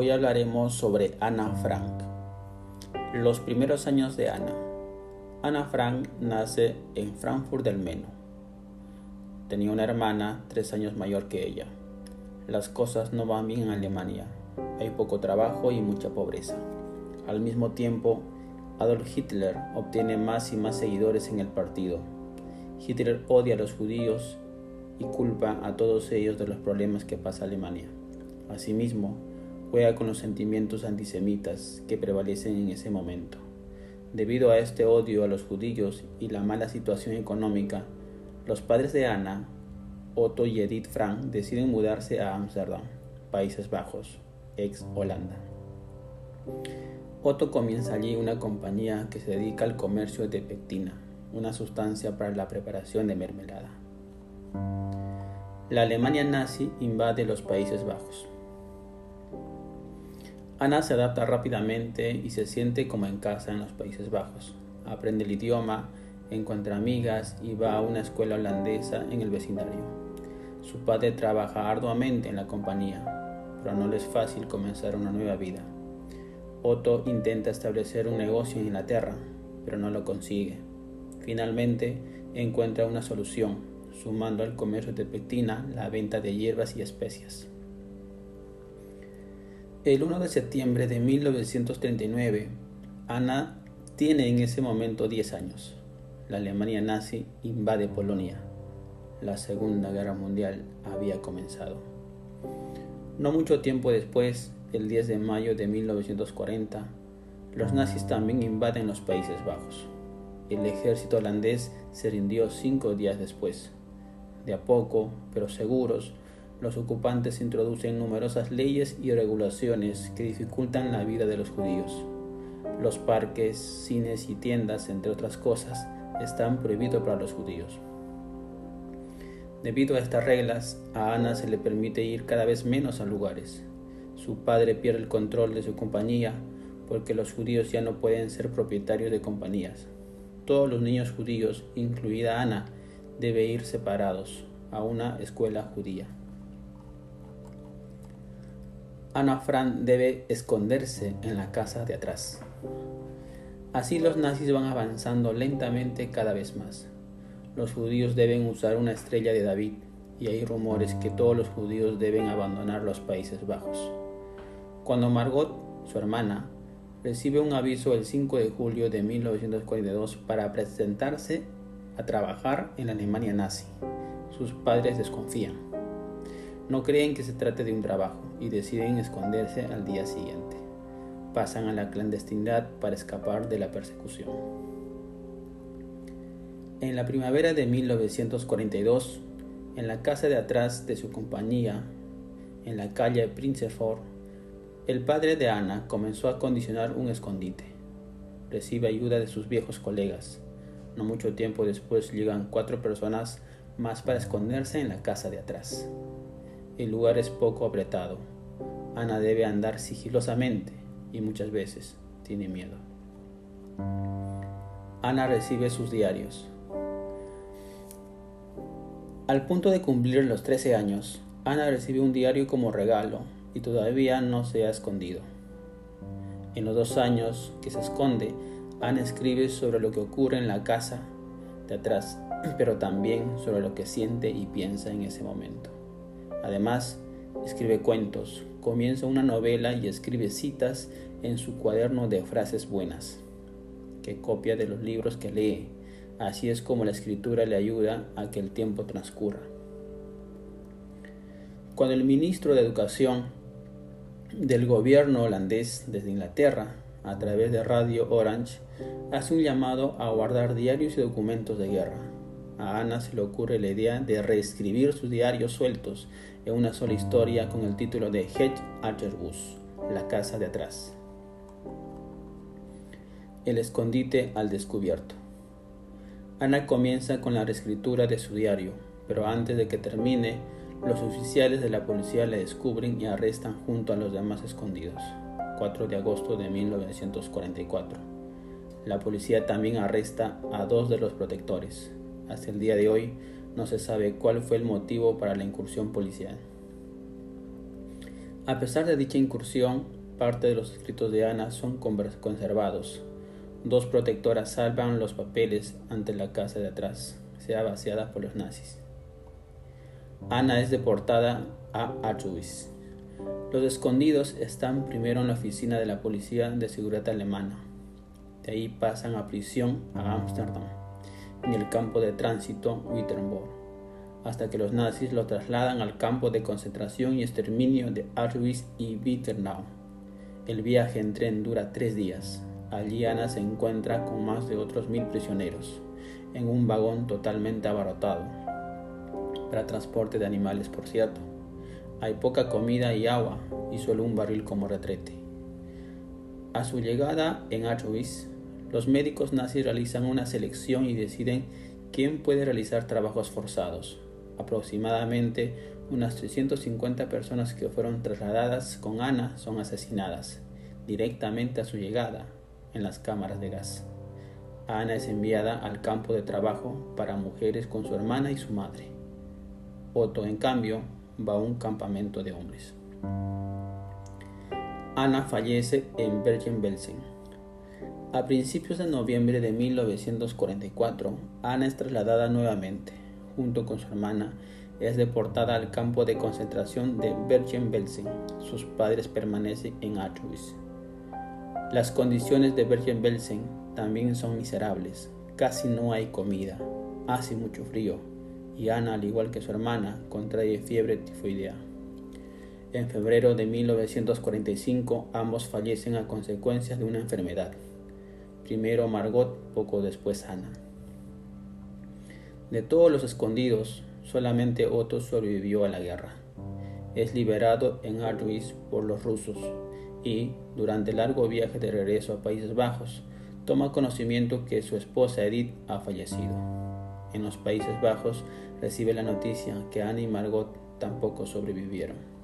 Hoy hablaremos sobre Ana Frank. Los primeros años de Ana. Ana Frank nace en Frankfurt del Meno. Tenía una hermana tres años mayor que ella. Las cosas no van bien en Alemania. Hay poco trabajo y mucha pobreza. Al mismo tiempo, Adolf Hitler obtiene más y más seguidores en el partido. Hitler odia a los judíos y culpa a todos ellos de los problemas que pasa Alemania. Asimismo, juega con los sentimientos antisemitas que prevalecen en ese momento. Debido a este odio a los judíos y la mala situación económica, los padres de Ana, Otto y Edith Frank, deciden mudarse a Ámsterdam, Países Bajos, ex Holanda. Otto comienza allí una compañía que se dedica al comercio de pectina, una sustancia para la preparación de mermelada. La Alemania nazi invade los Países Bajos. Ana se adapta rápidamente y se siente como en casa en los Países Bajos. Aprende el idioma, encuentra amigas y va a una escuela holandesa en el vecindario. Su padre trabaja arduamente en la compañía, pero no le es fácil comenzar una nueva vida. Otto intenta establecer un negocio en Inglaterra, pero no lo consigue. Finalmente encuentra una solución, sumando al comercio de pectina la venta de hierbas y especias. El 1 de septiembre de 1939, Ana tiene en ese momento 10 años. La Alemania nazi invade Polonia. La Segunda Guerra Mundial había comenzado. No mucho tiempo después, el 10 de mayo de 1940, los nazis también invaden los Países Bajos. El ejército holandés se rindió cinco días después. De a poco, pero seguros, los ocupantes introducen numerosas leyes y regulaciones que dificultan la vida de los judíos. Los parques, cines y tiendas, entre otras cosas, están prohibidos para los judíos. Debido a estas reglas, a Ana se le permite ir cada vez menos a lugares. Su padre pierde el control de su compañía porque los judíos ya no pueden ser propietarios de compañías. Todos los niños judíos, incluida Ana, deben ir separados a una escuela judía. Ana Frank debe esconderse en la casa de atrás. Así los nazis van avanzando lentamente cada vez más. Los judíos deben usar una estrella de David y hay rumores que todos los judíos deben abandonar los Países Bajos. Cuando Margot, su hermana, recibe un aviso el 5 de julio de 1942 para presentarse a trabajar en la Alemania nazi, sus padres desconfían. No creen que se trate de un trabajo y deciden esconderse al día siguiente. Pasan a la clandestinidad para escapar de la persecución. En la primavera de 1942, en la casa de atrás de su compañía, en la calle Princefort, el padre de Ana comenzó a condicionar un escondite. Recibe ayuda de sus viejos colegas. No mucho tiempo después llegan cuatro personas más para esconderse en la casa de atrás. El lugar es poco apretado. Ana debe andar sigilosamente y muchas veces tiene miedo. Ana recibe sus diarios. Al punto de cumplir los 13 años, Ana recibe un diario como regalo y todavía no se ha escondido. En los dos años que se esconde, Ana escribe sobre lo que ocurre en la casa de atrás, pero también sobre lo que siente y piensa en ese momento. Además, escribe cuentos, comienza una novela y escribe citas en su cuaderno de frases buenas, que copia de los libros que lee. Así es como la escritura le ayuda a que el tiempo transcurra. Cuando el ministro de Educación del gobierno holandés desde Inglaterra, a través de Radio Orange, hace un llamado a guardar diarios y documentos de guerra a Ana se le ocurre la idea de reescribir sus diarios sueltos en una sola historia con el título de Hedge Archerbus, la casa de atrás. El escondite al descubierto. Ana comienza con la reescritura de su diario, pero antes de que termine, los oficiales de la policía le descubren y arrestan junto a los demás escondidos. 4 de agosto de 1944. La policía también arresta a dos de los protectores, Hasta el día de hoy no se sabe cuál fue el motivo para la incursión policial. A pesar de dicha incursión, parte de los escritos de Ana son conservados. Dos protectoras salvan los papeles ante la casa de atrás, sea vaciada por los nazis. Ana es deportada a Auschwitz. Los escondidos están primero en la oficina de la Policía de Seguridad Alemana. De ahí pasan a prisión a Ámsterdam, en el campo de tránsito Wittenborg, hasta que los nazis lo trasladan al campo de concentración y exterminio de Auschwitz y Witternau. El viaje en tren dura tres días. Allí Ana se encuentra con más de otros mil prisioneros, en un vagón totalmente abarrotado, para transporte de animales, por cierto. Hay poca comida y agua y solo un barril como retrete. A su llegada en Auschwitz, los médicos nazis realizan una selección y deciden quién puede realizar trabajos forzados. Aproximadamente unas 350 personas que fueron trasladadas con Ana son asesinadas directamente a su llegada en las cámaras de gas. Ana es enviada al campo de trabajo para mujeres con su hermana y su madre. Otto, en cambio, va a un campamento de hombres. Ana fallece en Bergen-Belsen. A principios de noviembre de 1944, Ana es trasladada nuevamente, junto con su hermana, es deportada al campo de concentración de Bergen-Belsen. Sus padres permanecen en Auschwitz. Las condiciones de Bergen-Belsen también son miserables. Casi no hay comida, hace mucho frío y Ana, al igual que su hermana, contrae fiebre tifoidea. En febrero de 1945 ambos fallecen a consecuencias de una enfermedad. Primero Margot, poco después Ana. De todos los escondidos, solamente Otto sobrevivió a la guerra. Es liberado en Auschwitz por los rusos y, durante el largo viaje de regreso a Países Bajos, toma conocimiento que su esposa Edith ha fallecido. En los Países Bajos recibe la noticia que Anne y Margot tampoco sobrevivieron.